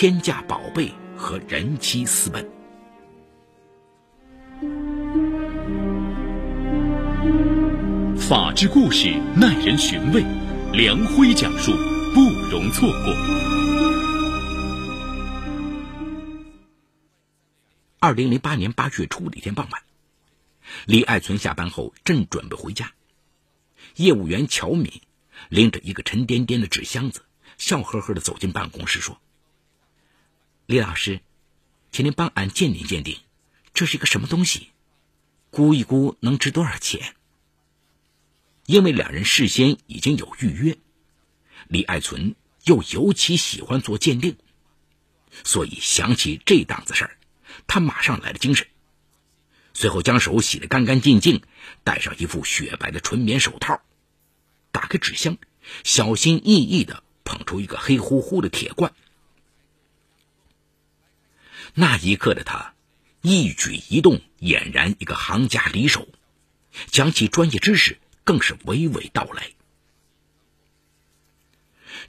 天价宝贝和人妻私奔。法治故事耐人寻味，梁辉讲述不容错过。二零零八年八月初的一天傍晚，李爱存下班后正准备回家，业务员乔敏拎着一个沉甸甸的纸箱子，笑呵呵的走进办公室说：“李老师，请您帮俺鉴定鉴定，这是一个什么东西？估一估能值多少钱？”因为两人事先已经有预约，李爱存又尤其喜欢做鉴定，所以想起这档子事儿，他马上来了精神。随后将手洗得干干净净，戴上一副雪白的纯棉手套，打开纸箱，小心翼翼的捧出一个黑乎乎的铁罐。那一刻的他，一举一动俨然一个行家里手，讲起专业知识。更是娓娓道来。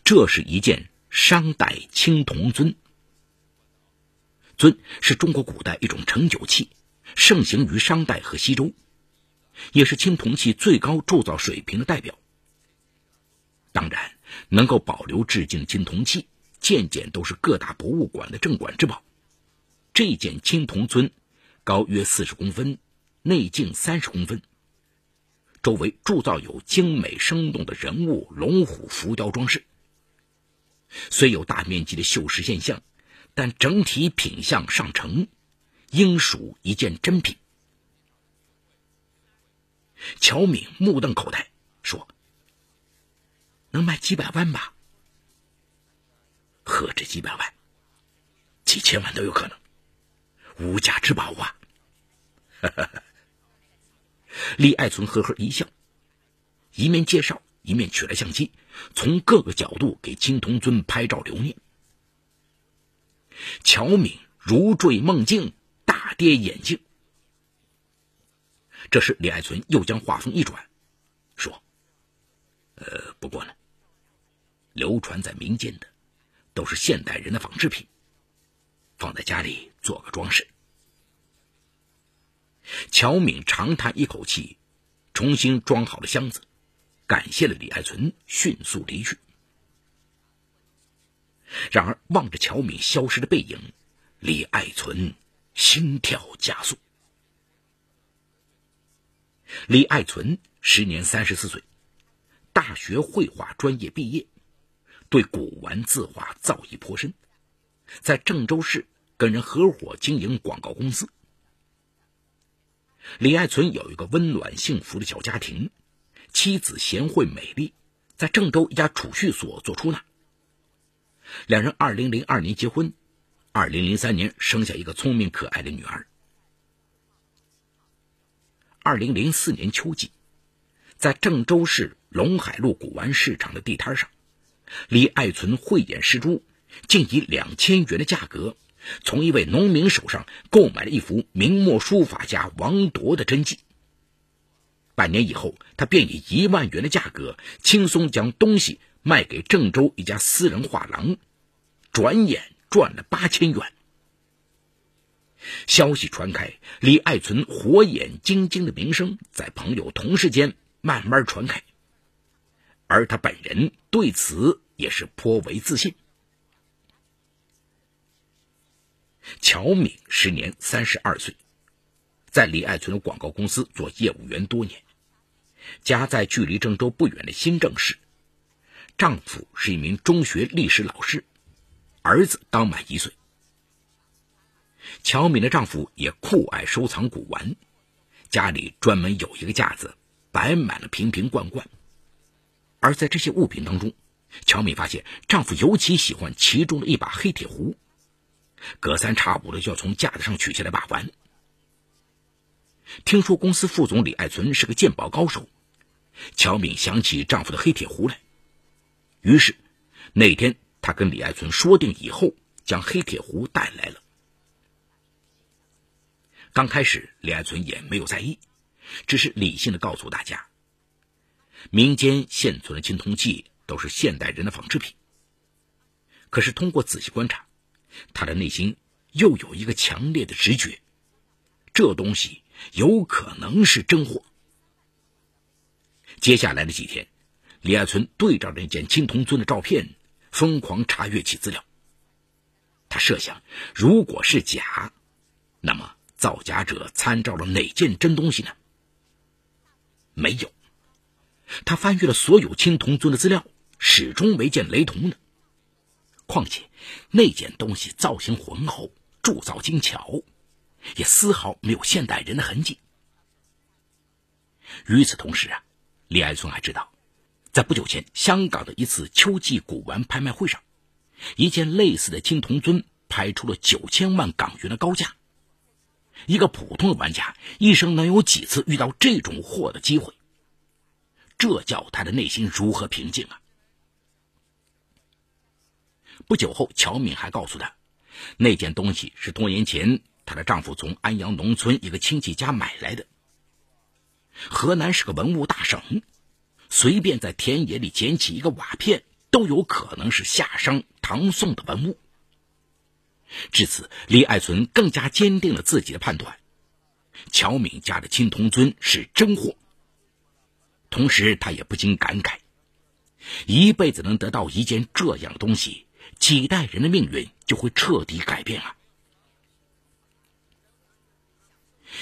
这是一件商代青铜尊，尊是中国古代一种盛酒器，盛行于商代和西周，也是青铜器最高铸造水平的代表。当然，能够保留至今的青铜器，件件都是各大博物馆的镇馆之宝。这件青铜尊高约四十公分，内径三十公分。周围铸造有精美生动的人物、龙虎浮雕装饰。虽有大面积的锈蚀现象，但整体品相上乘，应属一件珍品。乔敏目瞪口呆，说：“能卖几百万吧？何止几百万，几千万都有可能，无价之宝啊！”哈哈。李爱存呵呵一笑，一面介绍，一面取来相机，从各个角度给青铜尊拍照留念。乔敏如坠梦境，大跌眼镜。这时，李爱存又将话锋一转，说：“呃，不过呢，流传在民间的都是现代人的仿制品，放在家里做个装饰。”乔敏长叹一口气，重新装好了箱子，感谢了李爱存，迅速离去。然而，望着乔敏消失的背影，李爱存心跳加速。李爱存时年三十四岁，大学绘画专业毕业，对古玩字画造诣颇深，在郑州市跟人合伙经营广告公司。李爱存有一个温暖幸福的小家庭，妻子贤惠美丽，在郑州一家储蓄所做出纳。两人二零零二年结婚，二零零三年生下一个聪明可爱的女儿。二零零四年秋季，在郑州市陇海路古玩市场的地摊上，李爱存慧眼识珠，竟以两千元的价格。从一位农民手上购买了一幅明末书法家王铎的真迹。半年以后，他便以一万元的价格轻松将东西卖给郑州一家私人画廊，转眼赚了八千元。消息传开，李爱存火眼金睛的名声在朋友同事间慢慢传开，而他本人对此也是颇为自信。乔敏时年三十二岁，在李爱存的广告公司做业务员多年，家在距离郑州不远的新郑市。丈夫是一名中学历史老师，儿子刚满一岁。乔敏的丈夫也酷爱收藏古玩，家里专门有一个架子，摆满了瓶瓶罐罐。而在这些物品当中，乔敏发现丈夫尤其喜欢其中的一把黑铁壶。隔三差五的就要从架子上取下来把玩。听说公司副总李爱存是个鉴宝高手，乔敏想起丈夫的黑铁壶来，于是那天她跟李爱存说定以后，将黑铁壶带来了。刚开始李爱存也没有在意，只是理性的告诉大家，民间现存的青铜器都是现代人的仿制品。可是通过仔细观察。他的内心又有一个强烈的直觉，这东西有可能是真货。接下来的几天，李爱存对照着那件青铜尊的照片，疯狂查阅起资料。他设想，如果是假，那么造假者参照了哪件真东西呢？没有。他翻阅了所有青铜尊的资料，始终没见雷同的。况且那件东西造型浑厚，铸造精巧，也丝毫没有现代人的痕迹。与此同时啊，李爱松还知道，在不久前香港的一次秋季古玩拍卖会上，一件类似的青铜尊拍出了九千万港元的高价。一个普通的玩家一生能有几次遇到这种货的机会？这叫他的内心如何平静啊？不久后，乔敏还告诉他，那件东西是多年前她的丈夫从安阳农村一个亲戚家买来的。河南是个文物大省，随便在田野里捡起一个瓦片，都有可能是夏商、唐宋的文物。至此，李爱存更加坚定了自己的判断：乔敏家的青铜尊是真货。同时，他也不禁感慨，一辈子能得到一件这样的东西。几代人的命运就会彻底改变啊！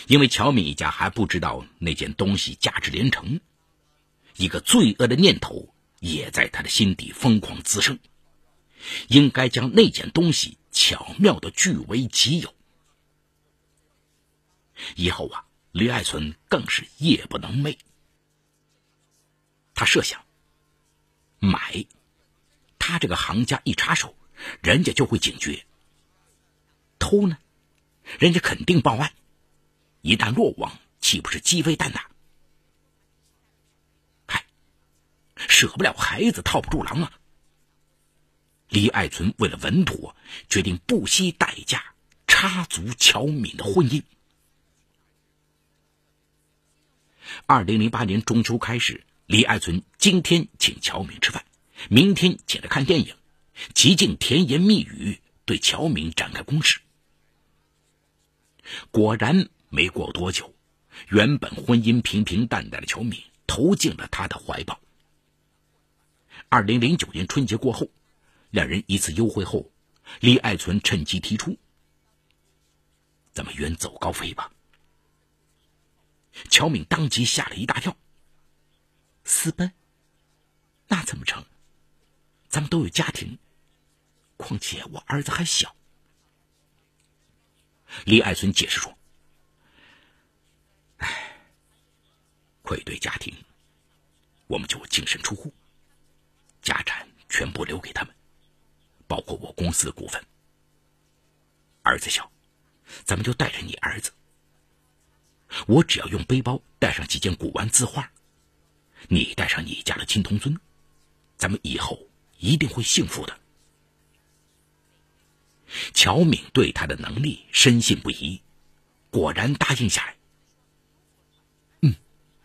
因为乔敏一家还不知道那件东西价值连城，一个罪恶的念头也在他的心底疯狂滋生，应该将那件东西巧妙的据为己有。以后啊，李爱存更是夜不能寐。他设想买。他这个行家一插手，人家就会警觉。偷呢，人家肯定报案。一旦落网，岂不是鸡飞蛋打？嗨，舍不了孩子，套不住狼啊！李爱存为了稳妥，决定不惜代价插足乔敏的婚姻。二零零八年中秋开始，李爱存今天请乔敏吃饭。明天起来看电影，极尽甜言蜜语对乔敏展开攻势。果然，没过多久，原本婚姻平平淡淡的乔敏投进了他的怀抱。二零零九年春节过后，两人一次幽会后，李爱存趁机提出：“咱们远走高飞吧。”乔敏当即吓了一大跳：“私奔？那怎么成？”咱们都有家庭，况且我儿子还小。李爱村解释说：“哎，愧对家庭，我们就净身出户，家产全部留给他们，包括我公司的股份。儿子小，咱们就带着你儿子。我只要用背包带上几件古玩字画，你带上你家的青铜尊，咱们以后。”一定会幸福的。乔敏对他的能力深信不疑，果然答应下来。嗯，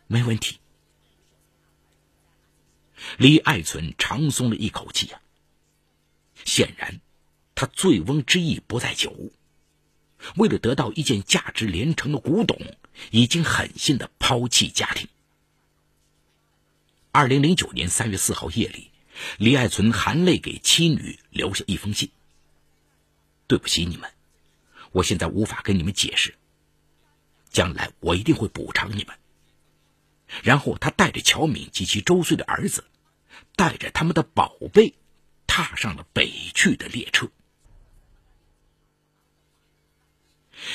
没问题。李爱存长松了一口气呀。显然，他醉翁之意不在酒，为了得到一件价值连城的古董，已经狠心的抛弃家庭。二零零九年三月四号夜里。李爱存含泪给妻女留下一封信：“对不起你们，我现在无法跟你们解释。将来我一定会补偿你们。”然后他带着乔敏及其周岁的儿子，带着他们的宝贝，踏上了北去的列车。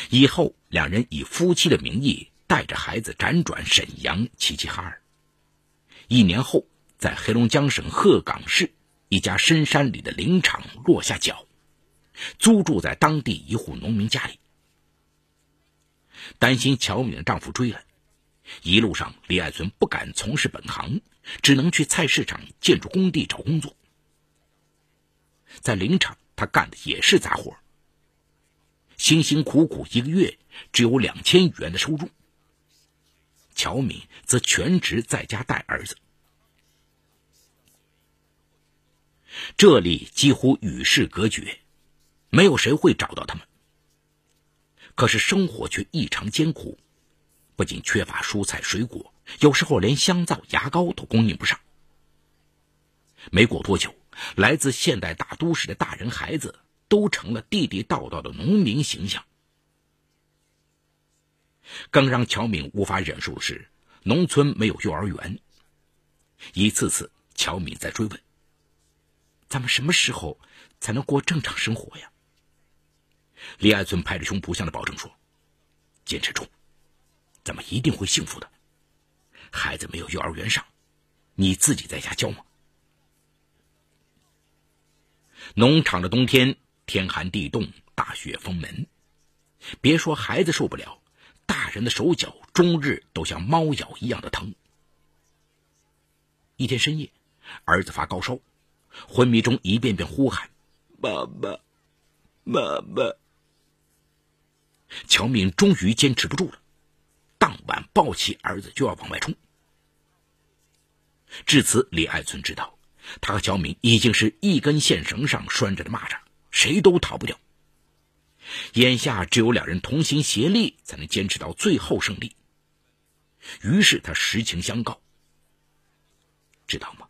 以后，两人以夫妻的名义带着孩子辗转沈阳、齐齐哈尔。一年后。在黑龙江省鹤岗市一家深山里的林场落下脚，租住在当地一户农民家里。担心乔敏的丈夫追来，一路上李爱存不敢从事本行，只能去菜市场、建筑工地找工作。在林场，他干的也是杂活，辛辛苦苦一个月只有两千元的收入。乔敏则全职在家带儿子。这里几乎与世隔绝，没有谁会找到他们。可是生活却异常艰苦，不仅缺乏蔬菜水果，有时候连香皂、牙膏都供应不上。没过多久，来自现代大都市的大人孩子都成了地地道道的农民形象。更让乔敏无法忍受的是，农村没有幼儿园。一次次，乔敏在追问：“咱们什么时候才能过正常生活呀？”李爱村拍着胸脯向他保证说：“坚持住，咱们一定会幸福的。孩子没有幼儿园上，你自己在家教吗？”农场的冬天，天寒地冻，大雪封门，别说孩子受不了，大人的手脚终日都像猫咬一样的疼。一天深夜，儿子发高烧，昏迷中一遍遍呼喊：“妈妈，妈妈！”乔敏终于坚持不住了，当晚抱起儿子就要往外冲。至此，李爱村知道，他和乔敏已经是一根线绳上拴着的蚂蚱，谁都逃不掉。眼下只有两人同心协力，才能坚持到最后胜利。于是他实情相告：“知道吗？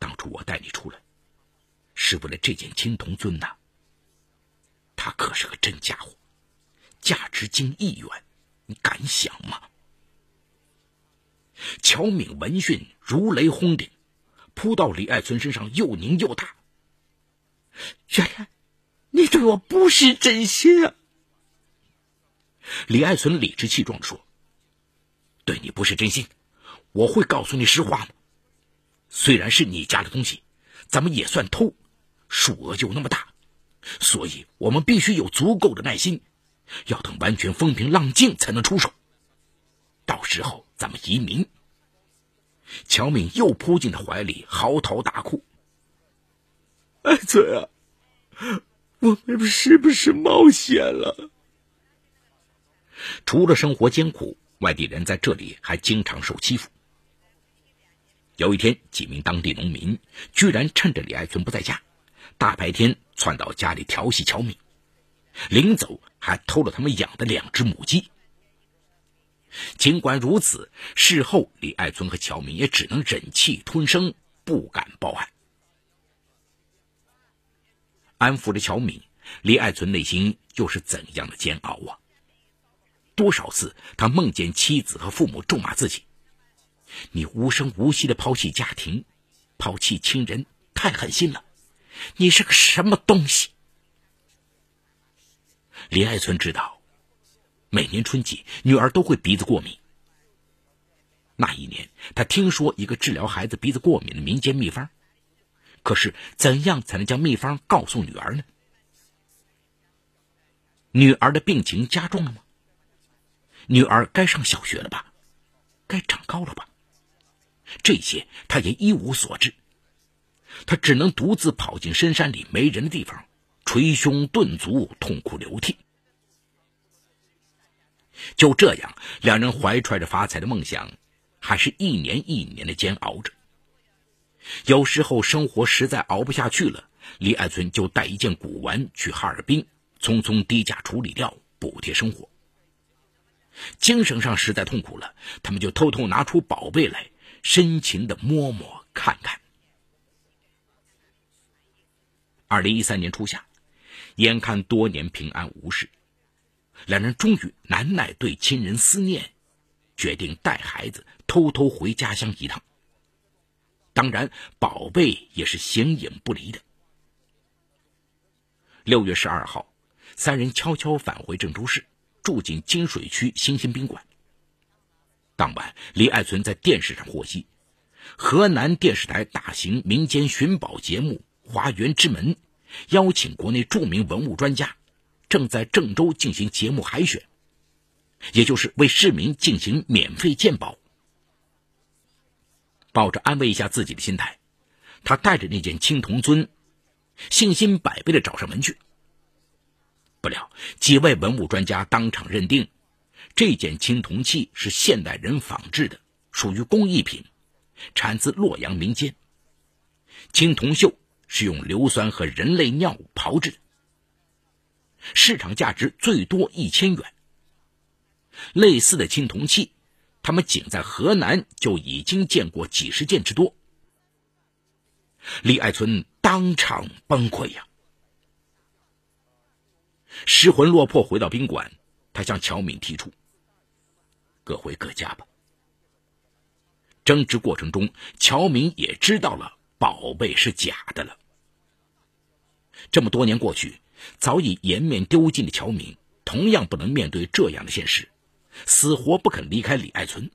当初我带你出来，是为了这件青铜尊呐。他可是个真家伙。”价值近亿元，你敢想吗？乔敏闻讯如雷轰顶，扑到李爱村身上，又拧又打。原来你对我不是真心啊！李爱村理直气壮地说：“对你不是真心，我会告诉你实话吗？虽然是你家的东西，咱们也算偷，数额就那么大，所以我们必须有足够的耐心。”要等完全风平浪静才能出手，到时候咱们移民。乔敏又扑进他怀里，嚎啕大哭：“爱子啊，我们是不是冒险了？”除了生活艰苦，外地人在这里还经常受欺负。有一天，几名当地农民居然趁着李爱村不在家，大白天窜到家里调戏乔敏。临走还偷了他们养的两只母鸡。尽管如此，事后李爱村和乔敏也只能忍气吞声，不敢报案。安抚着乔敏，李爱村内心又是怎样的煎熬啊！多少次他梦见妻子和父母咒骂自己：“你无声无息的抛弃家庭，抛弃亲人，太狠心了！你是个什么东西？”李爱村知道，每年春季女儿都会鼻子过敏。那一年，他听说一个治疗孩子鼻子过敏的民间秘方，可是怎样才能将秘方告诉女儿呢？女儿的病情加重了吗？女儿该上小学了吧？该长高了吧？这些他也一无所知。他只能独自跑进深山里没人的地方。捶胸顿足，痛哭流涕。就这样，两人怀揣着发财的梦想，还是一年一年的煎熬着。有时候生活实在熬不下去了，李爱村就带一件古玩去哈尔滨，匆匆低价处理掉，补贴生活。精神上实在痛苦了，他们就偷偷拿出宝贝来，深情的摸摸看看。二零一三年初夏。眼看多年平安无事，两人终于难耐对亲人思念，决定带孩子偷偷回家乡一趟。当然，宝贝也是形影不离的。六月十二号，三人悄悄返回郑州市，住进金水区星星宾馆。当晚，李爱存在电视上获悉，河南电视台大型民间寻宝节目《华园之门》。邀请国内著名文物专家，正在郑州进行节目海选，也就是为市民进行免费鉴宝。抱着安慰一下自己的心态，他带着那件青铜尊，信心百倍的找上门去。不料几位文物专家当场认定，这件青铜器是现代人仿制的，属于工艺品，产自洛阳民间。青铜锈。是用硫酸和人类尿炮制，市场价值最多一千元。类似的青铜器，他们仅在河南就已经见过几十件之多。李爱存当场崩溃呀！失魂落魄回到宾馆，他向乔敏提出：“各回各家吧。”争执过程中，乔敏也知道了宝贝是假的了。这么多年过去，早已颜面丢尽的乔敏，同样不能面对这样的现实，死活不肯离开李爱存。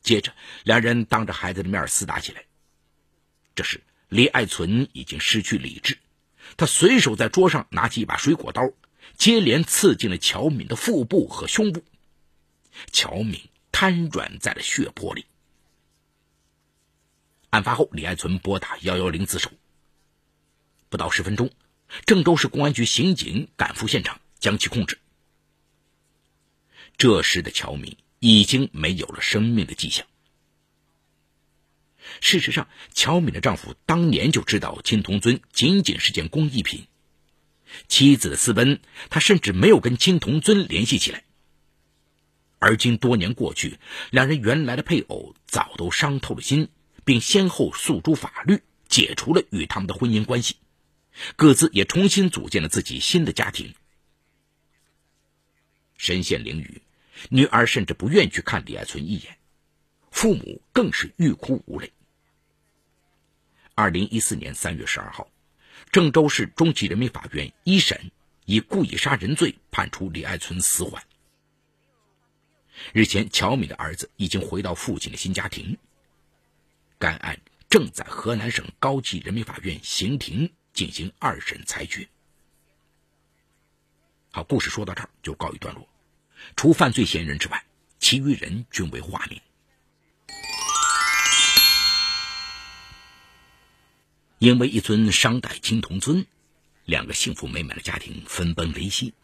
接着，两人当着孩子的面厮打起来。这时，李爱存已经失去理智，他随手在桌上拿起一把水果刀，接连刺进了乔敏的腹部和胸部。乔敏瘫软在了血泊里。案发后，李爱存拨打幺幺零自首。不到十分钟，郑州市公安局刑警赶赴现场，将其控制。这时的乔敏已经没有了生命的迹象。事实上，乔敏的丈夫当年就知道青铜尊仅仅是件工艺品，妻子的私奔，他甚至没有跟青铜尊联系起来。而今多年过去，两人原来的配偶早都伤透了心，并先后诉诸法律，解除了与他们的婚姻关系。各自也重新组建了自己新的家庭。身陷囹圄，女儿甚至不愿去看李爱存一眼，父母更是欲哭无泪。二零一四年三月十二号，郑州市中级人民法院一审以故意杀人罪判处李爱存死缓。日前，乔敏的儿子已经回到父亲的新家庭。该案正在河南省高级人民法院刑庭。进行二审裁决。好，故事说到这儿就告一段落。除犯罪嫌疑人之外，其余人均为化名。因为一尊商代青铜尊，两个幸福美满的家庭分崩离析。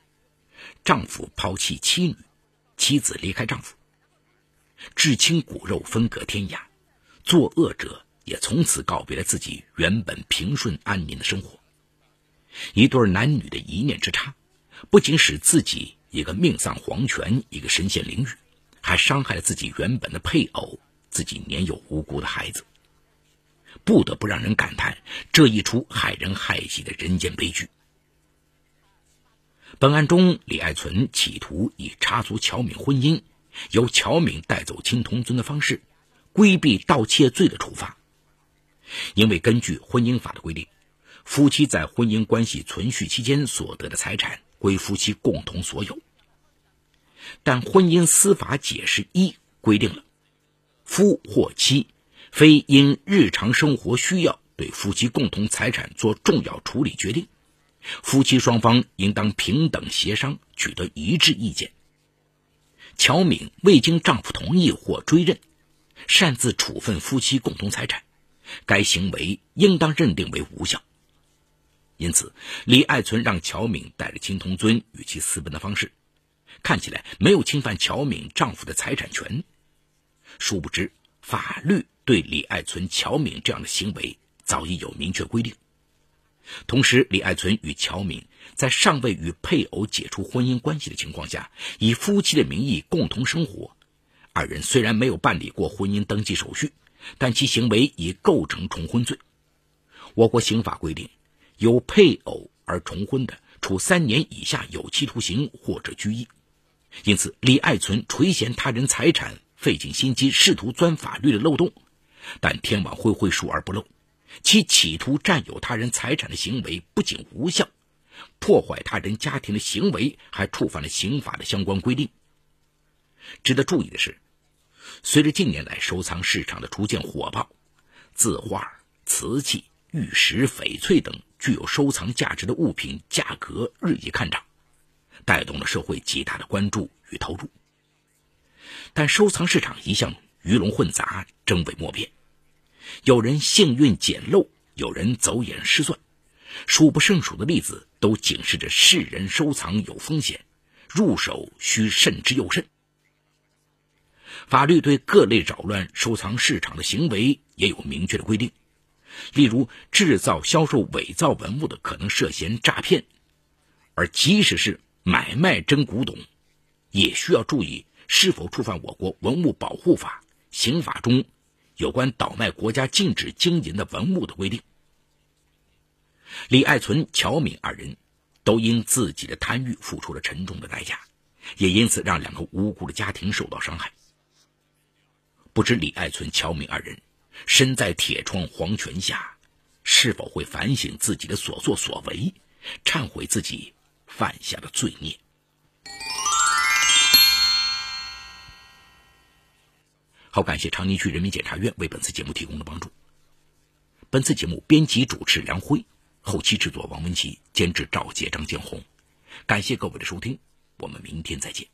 丈夫抛弃妻女，妻子离开丈夫，至亲骨肉分隔天涯。作恶者。也从此告别了自己原本平顺安宁的生活。一对男女的一念之差，不仅使自己一个命丧黄泉，一个身陷囹圄，还伤害了自己原本的配偶，自己年幼无辜的孩子，不得不让人感叹这一出害人害己的人间悲剧。本案中，李爱存企图以插足乔敏婚姻，由乔敏带走青铜尊的方式，规避盗窃罪的处罚。因为根据婚姻法的规定，夫妻在婚姻关系存续期间所得的财产归夫妻共同所有。但婚姻司法解释一规定了，夫或妻非因日常生活需要对夫妻共同财产做重要处理决定，夫妻双方应当平等协商，取得一致意见。乔敏未经丈夫同意或追认，擅自处分夫妻共同财产。该行为应当认定为无效。因此，李爱存让乔敏带着青铜尊与其私奔的方式，看起来没有侵犯乔敏丈夫的财产权。殊不知，法律对李爱存、乔敏这样的行为早已有明确规定。同时，李爱存与乔敏在尚未与配偶解除婚姻关系的情况下，以夫妻的名义共同生活。二人虽然没有办理过婚姻登记手续。但其行为已构成重婚罪。我国刑法规定，有配偶而重婚的，处三年以下有期徒刑或者拘役。因此，李爱存垂涎他人财产，费尽心机试图钻法律的漏洞，但天网恢恢，疏而不漏。其企图占有他人财产的行为不仅无效，破坏他人家庭的行为还触犯了刑法的相关规定。值得注意的是。随着近年来收藏市场的逐渐火爆，字画、瓷器、玉石、翡翠等具有收藏价值的物品价格日益看涨，带动了社会极大的关注与投入。但收藏市场一向鱼龙混杂、真伪莫辨，有人幸运捡漏，有人走眼失算，数不胜数的例子都警示着世人收藏有风险，入手需慎之又慎。法律对各类扰乱收藏市场的行为也有明确的规定，例如制造、销售伪造文物的可能涉嫌诈骗，而即使是买卖真古董，也需要注意是否触犯我国文物保护法、刑法中有关倒卖国家禁止经营的文物的规定。李爱存、乔敏二人都因自己的贪欲付出了沉重的代价，也因此让两个无辜的家庭受到伤害。不知李爱存、乔敏二人身在铁窗黄泉下，是否会反省自己的所作所为，忏悔自己犯下的罪孽？好，感谢长宁区人民检察院为本次节目提供的帮助。本次节目编辑主持梁辉。后期制作王文琪，监制赵杰、张建红，感谢各位的收听，我们明天再见。